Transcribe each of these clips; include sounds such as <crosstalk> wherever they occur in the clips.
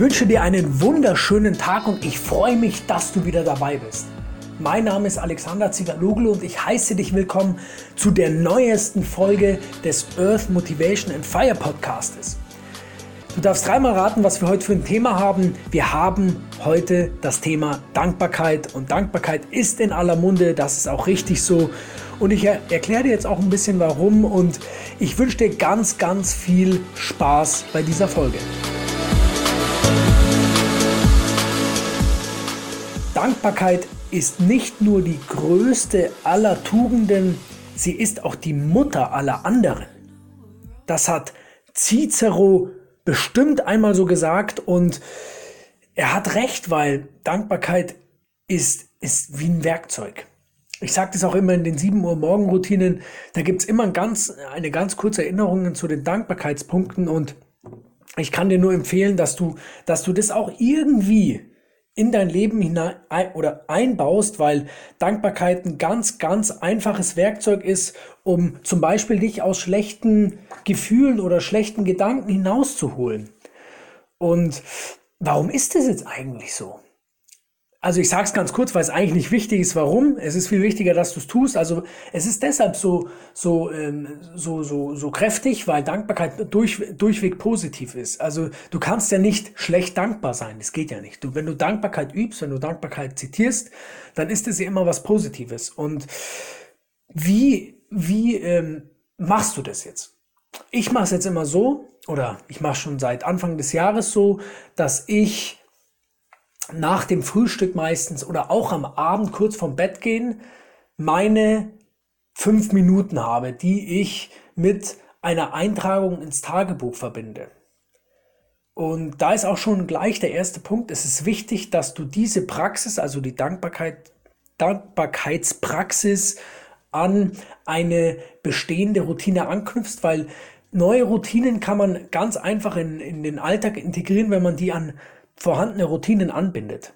wünsche dir einen wunderschönen Tag und ich freue mich, dass du wieder dabei bist. Mein Name ist Alexander Zigaloglu und ich heiße dich willkommen zu der neuesten Folge des Earth Motivation and Fire Podcastes. Du darfst dreimal raten, was wir heute für ein Thema haben. Wir haben heute das Thema Dankbarkeit und Dankbarkeit ist in aller Munde, das ist auch richtig so. Und ich erkläre dir jetzt auch ein bisschen warum und ich wünsche dir ganz, ganz viel Spaß bei dieser Folge. Dankbarkeit ist nicht nur die größte aller Tugenden, sie ist auch die Mutter aller anderen. Das hat Cicero bestimmt einmal so gesagt und er hat recht, weil Dankbarkeit ist, ist wie ein Werkzeug. Ich sage das auch immer in den 7 Uhr Morgenroutinen, da gibt es immer ein ganz, eine ganz kurze Erinnerung zu den Dankbarkeitspunkten und ich kann dir nur empfehlen, dass du, dass du das auch irgendwie in dein Leben hinein oder einbaust, weil Dankbarkeit ein ganz, ganz einfaches Werkzeug ist, um zum Beispiel dich aus schlechten Gefühlen oder schlechten Gedanken hinauszuholen. Und warum ist das jetzt eigentlich so? Also ich sage es ganz kurz, weil es eigentlich nicht wichtig ist, warum. Es ist viel wichtiger, dass du es tust. Also es ist deshalb so, so, ähm, so, so, so kräftig, weil Dankbarkeit durch, durchweg positiv ist. Also du kannst ja nicht schlecht dankbar sein. Das geht ja nicht. Du, wenn du Dankbarkeit übst, wenn du Dankbarkeit zitierst, dann ist es ja immer was Positives. Und wie, wie ähm, machst du das jetzt? Ich mache es jetzt immer so, oder ich mache schon seit Anfang des Jahres so, dass ich nach dem Frühstück meistens oder auch am Abend kurz vorm Bett gehen meine fünf Minuten habe, die ich mit einer Eintragung ins Tagebuch verbinde. Und da ist auch schon gleich der erste Punkt. Es ist wichtig, dass du diese Praxis, also die Dankbarkeit, Dankbarkeitspraxis an eine bestehende Routine anknüpfst, weil neue Routinen kann man ganz einfach in, in den Alltag integrieren, wenn man die an vorhandene Routinen anbindet.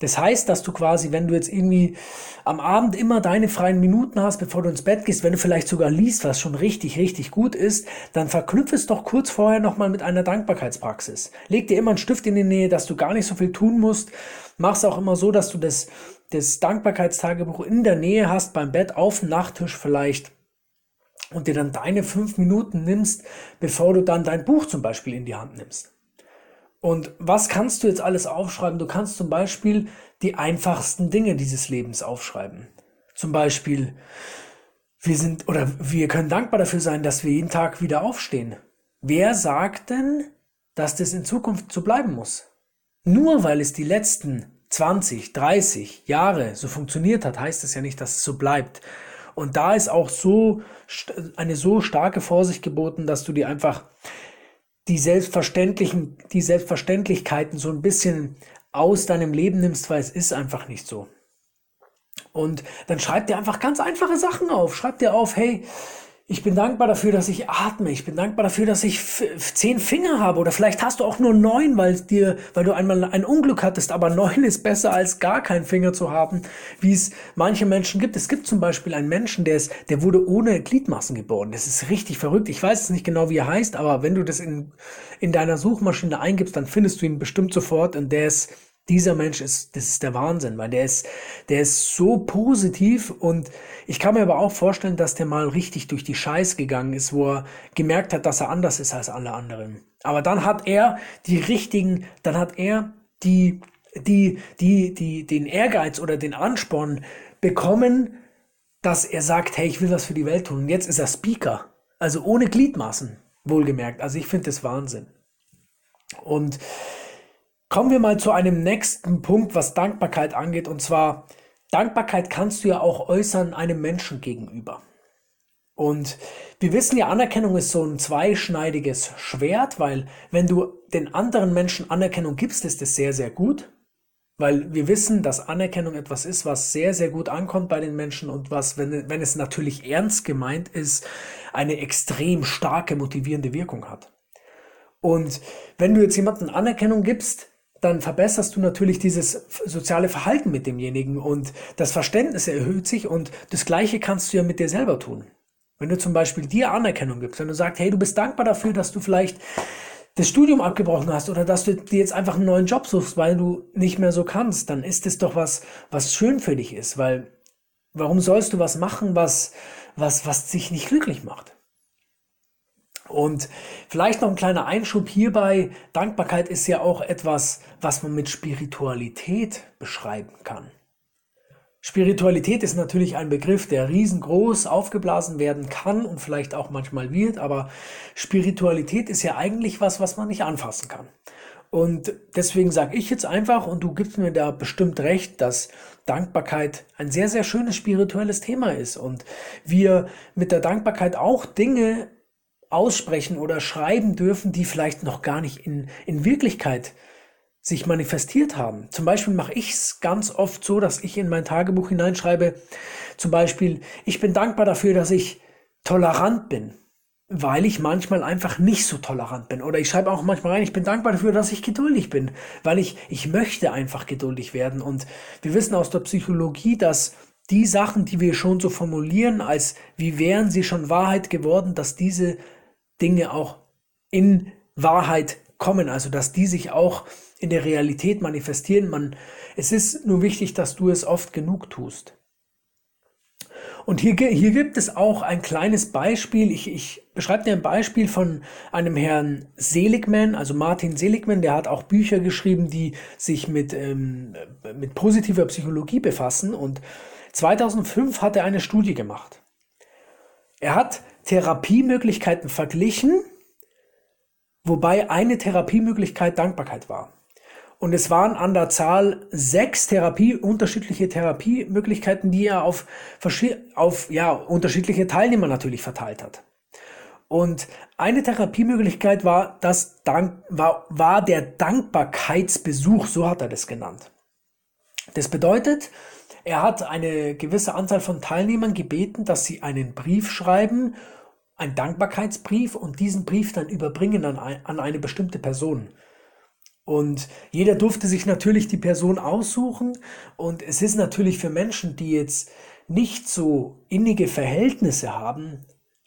Das heißt, dass du quasi, wenn du jetzt irgendwie am Abend immer deine freien Minuten hast, bevor du ins Bett gehst, wenn du vielleicht sogar liest, was schon richtig, richtig gut ist, dann verknüpfe es doch kurz vorher nochmal mit einer Dankbarkeitspraxis. Leg dir immer einen Stift in die Nähe, dass du gar nicht so viel tun musst. Mach es auch immer so, dass du das, das Dankbarkeitstagebuch in der Nähe hast, beim Bett, auf dem Nachttisch vielleicht und dir dann deine fünf Minuten nimmst, bevor du dann dein Buch zum Beispiel in die Hand nimmst. Und was kannst du jetzt alles aufschreiben? Du kannst zum Beispiel die einfachsten Dinge dieses Lebens aufschreiben. Zum Beispiel, wir sind oder wir können dankbar dafür sein, dass wir jeden Tag wieder aufstehen. Wer sagt denn, dass das in Zukunft so bleiben muss? Nur weil es die letzten 20, 30 Jahre so funktioniert hat, heißt das ja nicht, dass es so bleibt. Und da ist auch so eine so starke Vorsicht geboten, dass du dir einfach die selbstverständlichen, die Selbstverständlichkeiten so ein bisschen aus deinem Leben nimmst, weil es ist einfach nicht so. Und dann schreib dir einfach ganz einfache Sachen auf. Schreib dir auf, hey, ich bin dankbar dafür, dass ich atme. Ich bin dankbar dafür, dass ich zehn Finger habe. Oder vielleicht hast du auch nur neun, weil dir, weil du einmal ein Unglück hattest. Aber neun ist besser als gar keinen Finger zu haben, wie es manche Menschen gibt. Es gibt zum Beispiel einen Menschen, der ist, der wurde ohne Gliedmaßen geboren. Das ist richtig verrückt. Ich weiß es nicht genau, wie er heißt, aber wenn du das in, in deiner Suchmaschine eingibst, dann findest du ihn bestimmt sofort. Und der ist dieser Mensch ist, das ist der Wahnsinn, weil der ist, der ist so positiv und ich kann mir aber auch vorstellen, dass der mal richtig durch die Scheiß gegangen ist, wo er gemerkt hat, dass er anders ist als alle anderen. Aber dann hat er die richtigen, dann hat er die, die, die, die, den Ehrgeiz oder den Ansporn bekommen, dass er sagt, hey, ich will was für die Welt tun. Und jetzt ist er Speaker. Also ohne Gliedmaßen, wohlgemerkt. Also ich finde das Wahnsinn. Und Kommen wir mal zu einem nächsten Punkt, was Dankbarkeit angeht. Und zwar, Dankbarkeit kannst du ja auch äußern einem Menschen gegenüber. Und wir wissen ja, Anerkennung ist so ein zweischneidiges Schwert, weil wenn du den anderen Menschen Anerkennung gibst, ist es sehr, sehr gut. Weil wir wissen, dass Anerkennung etwas ist, was sehr, sehr gut ankommt bei den Menschen und was, wenn, wenn es natürlich ernst gemeint ist, eine extrem starke motivierende Wirkung hat. Und wenn du jetzt jemanden Anerkennung gibst, dann verbesserst du natürlich dieses soziale Verhalten mit demjenigen und das Verständnis erhöht sich und das Gleiche kannst du ja mit dir selber tun. Wenn du zum Beispiel dir Anerkennung gibst, wenn du sagst, hey, du bist dankbar dafür, dass du vielleicht das Studium abgebrochen hast oder dass du dir jetzt einfach einen neuen Job suchst, weil du nicht mehr so kannst, dann ist es doch was, was schön für dich ist, weil warum sollst du was machen, was, was, was dich nicht glücklich macht? Und vielleicht noch ein kleiner Einschub hierbei. Dankbarkeit ist ja auch etwas, was man mit Spiritualität beschreiben kann. Spiritualität ist natürlich ein Begriff, der riesengroß aufgeblasen werden kann und vielleicht auch manchmal wird, aber Spiritualität ist ja eigentlich was, was man nicht anfassen kann. Und deswegen sage ich jetzt einfach, und du gibst mir da bestimmt recht, dass Dankbarkeit ein sehr, sehr schönes spirituelles Thema ist und wir mit der Dankbarkeit auch Dinge aussprechen oder schreiben dürfen, die vielleicht noch gar nicht in, in Wirklichkeit sich manifestiert haben. Zum Beispiel mache ich es ganz oft so, dass ich in mein Tagebuch hineinschreibe, zum Beispiel, ich bin dankbar dafür, dass ich tolerant bin, weil ich manchmal einfach nicht so tolerant bin. Oder ich schreibe auch manchmal rein, ich bin dankbar dafür, dass ich geduldig bin, weil ich, ich möchte einfach geduldig werden. Und wir wissen aus der Psychologie, dass die Sachen, die wir schon so formulieren, als wie wären sie schon Wahrheit geworden, dass diese Dinge auch in Wahrheit kommen, also dass die sich auch in der Realität manifestieren. Man, es ist nur wichtig, dass du es oft genug tust. Und hier, hier gibt es auch ein kleines Beispiel. Ich, ich beschreibe dir ein Beispiel von einem Herrn Seligman, also Martin Seligman, der hat auch Bücher geschrieben, die sich mit, ähm, mit positiver Psychologie befassen. Und 2005 hat er eine Studie gemacht. Er hat Therapiemöglichkeiten verglichen, wobei eine Therapiemöglichkeit Dankbarkeit war. Und es waren an der Zahl sechs Therapie, unterschiedliche Therapiemöglichkeiten, die er auf, auf ja, unterschiedliche Teilnehmer natürlich verteilt hat. Und eine Therapiemöglichkeit war, das Dank, war, war der Dankbarkeitsbesuch, so hat er das genannt. Das bedeutet, er hat eine gewisse Anzahl von Teilnehmern gebeten, dass sie einen Brief schreiben, einen Dankbarkeitsbrief und diesen Brief dann überbringen an, an eine bestimmte Person. Und jeder durfte sich natürlich die Person aussuchen. Und es ist natürlich für Menschen, die jetzt nicht so innige Verhältnisse haben,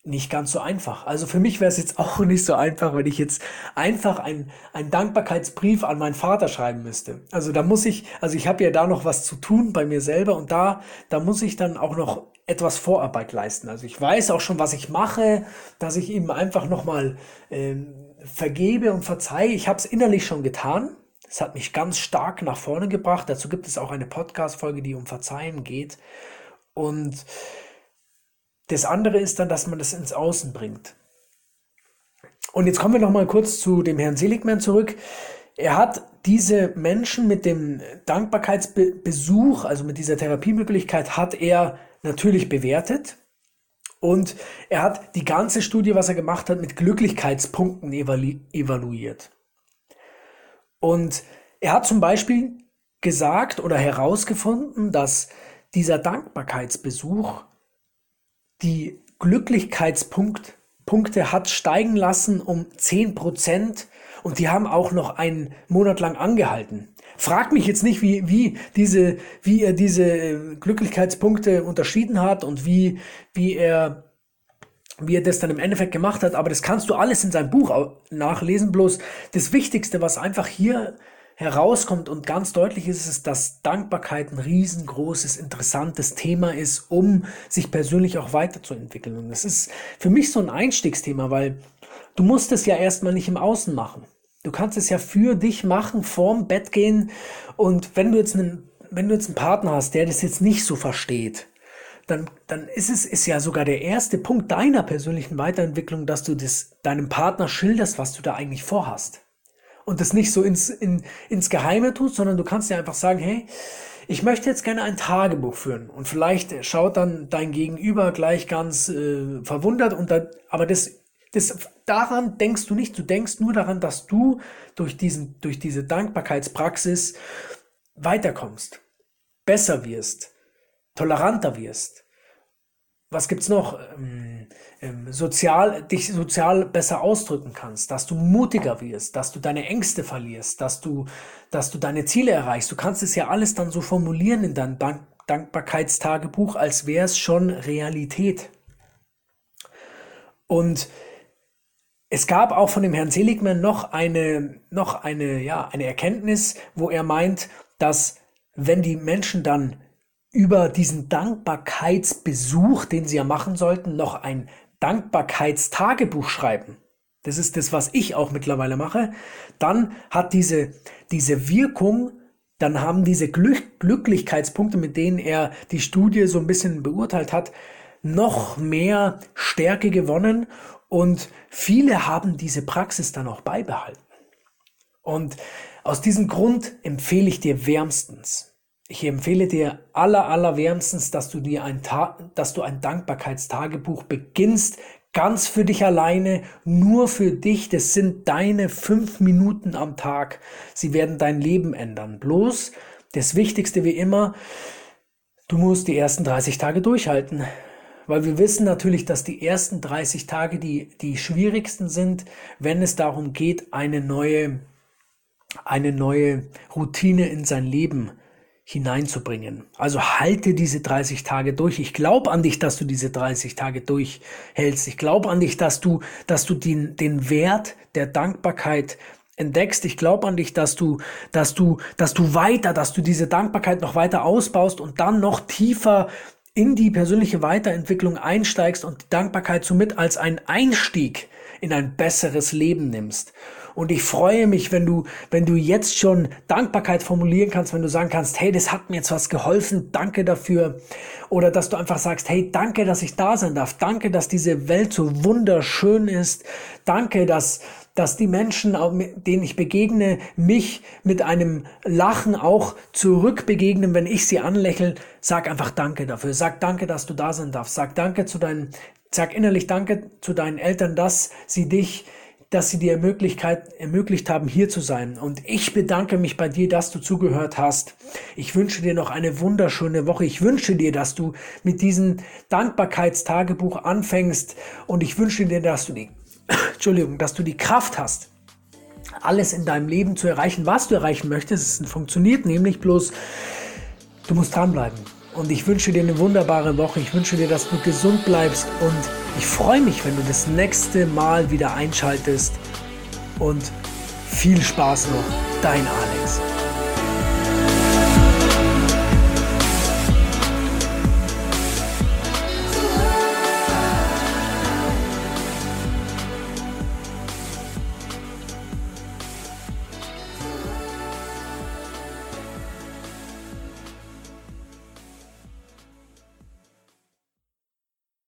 nicht ganz so einfach. Also für mich wäre es jetzt <laughs> auch nicht so einfach, wenn ich jetzt einfach einen Dankbarkeitsbrief an meinen Vater schreiben müsste. Also da muss ich, also ich habe ja da noch was zu tun bei mir selber und da, da muss ich dann auch noch etwas Vorarbeit leisten. Also ich weiß auch schon, was ich mache, dass ich ihm einfach nochmal ähm, vergebe und verzeihe. Ich habe es innerlich schon getan. Es hat mich ganz stark nach vorne gebracht. Dazu gibt es auch eine Podcast-Folge, die um Verzeihen geht. Und das andere ist dann, dass man das ins Außen bringt. Und jetzt kommen wir noch mal kurz zu dem Herrn Seligman zurück. Er hat diese Menschen mit dem Dankbarkeitsbesuch, also mit dieser Therapiemöglichkeit, hat er natürlich bewertet. Und er hat die ganze Studie, was er gemacht hat, mit Glücklichkeitspunkten evalu evaluiert. Und er hat zum Beispiel gesagt oder herausgefunden, dass dieser Dankbarkeitsbesuch die Glücklichkeitspunkte hat steigen lassen um 10 Prozent und die haben auch noch einen Monat lang angehalten. Frag mich jetzt nicht, wie, wie, diese, wie er diese Glücklichkeitspunkte unterschieden hat und wie, wie er wie er das dann im Endeffekt gemacht hat, aber das kannst du alles in seinem Buch nachlesen. Bloß das Wichtigste, was einfach hier herauskommt und ganz deutlich ist, ist, dass Dankbarkeit ein riesengroßes, interessantes Thema ist, um sich persönlich auch weiterzuentwickeln. Und das ist für mich so ein Einstiegsthema, weil du musst es ja erstmal nicht im Außen machen. Du kannst es ja für dich machen, vorm Bett gehen. Und wenn du jetzt einen, wenn du jetzt einen Partner hast, der das jetzt nicht so versteht, dann, dann ist es ist ja sogar der erste Punkt deiner persönlichen Weiterentwicklung, dass du das deinem Partner schilderst, was du da eigentlich vorhast. Und das nicht so ins, in, ins Geheime tust, sondern du kannst dir einfach sagen, hey, ich möchte jetzt gerne ein Tagebuch führen. Und vielleicht schaut dann dein Gegenüber gleich ganz äh, verwundert und da, aber das das, daran denkst du nicht. Du denkst nur daran, dass du durch, diesen, durch diese Dankbarkeitspraxis weiterkommst, besser wirst, toleranter wirst. Was gibt's noch? Ähm, sozial, dich sozial besser ausdrücken kannst, dass du mutiger wirst, dass du deine Ängste verlierst, dass du, dass du deine Ziele erreichst. Du kannst es ja alles dann so formulieren in deinem Dank Dankbarkeitstagebuch, als wäre es schon Realität. Und es gab auch von dem Herrn Seligman noch eine, noch eine, ja, eine Erkenntnis, wo er meint, dass wenn die Menschen dann über diesen Dankbarkeitsbesuch, den sie ja machen sollten, noch ein Dankbarkeitstagebuch schreiben. Das ist das, was ich auch mittlerweile mache. Dann hat diese, diese Wirkung, dann haben diese Glück, Glücklichkeitspunkte, mit denen er die Studie so ein bisschen beurteilt hat, noch mehr Stärke gewonnen und viele haben diese Praxis dann auch beibehalten. Und aus diesem Grund empfehle ich dir wärmstens, ich empfehle dir aller, aller wärmstens, dass du dir ein, Ta dass du ein Dankbarkeitstagebuch beginnst, ganz für dich alleine, nur für dich. Das sind deine fünf Minuten am Tag. Sie werden dein Leben ändern. Bloß das Wichtigste wie immer, du musst die ersten 30 Tage durchhalten. Weil wir wissen natürlich, dass die ersten 30 Tage die, die schwierigsten sind, wenn es darum geht, eine neue, eine neue Routine in sein Leben hineinzubringen. Also halte diese 30 Tage durch. Ich glaube an dich, dass du diese 30 Tage durchhältst. Ich glaube an dich, dass du, dass du den, den Wert der Dankbarkeit entdeckst. Ich glaube an dich, dass du, dass du, dass du weiter, dass du diese Dankbarkeit noch weiter ausbaust und dann noch tiefer in die persönliche Weiterentwicklung einsteigst und die Dankbarkeit somit als einen Einstieg in ein besseres Leben nimmst. Und ich freue mich, wenn du, wenn du jetzt schon Dankbarkeit formulieren kannst, wenn du sagen kannst, hey, das hat mir jetzt was geholfen, danke dafür. Oder dass du einfach sagst, hey, danke, dass ich da sein darf. Danke, dass diese Welt so wunderschön ist. Danke, dass, dass die Menschen, denen ich begegne, mich mit einem Lachen auch zurückbegegnen, wenn ich sie anlächle. Sag einfach Danke dafür. Sag Danke, dass du da sein darfst. Sag Danke zu deinen, sag innerlich Danke zu deinen Eltern, dass sie dich dass sie dir Möglichkeit, ermöglicht haben, hier zu sein. Und ich bedanke mich bei dir, dass du zugehört hast. Ich wünsche dir noch eine wunderschöne Woche. Ich wünsche dir, dass du mit diesem Dankbarkeitstagebuch anfängst. Und ich wünsche dir, dass du die, <coughs> Entschuldigung, dass du die Kraft hast, alles in deinem Leben zu erreichen, was du erreichen möchtest. Es funktioniert nämlich bloß, du musst dranbleiben. Und ich wünsche dir eine wunderbare Woche. Ich wünsche dir, dass du gesund bleibst. Und ich freue mich, wenn du das nächste Mal wieder einschaltest. Und viel Spaß noch. Dein Alex.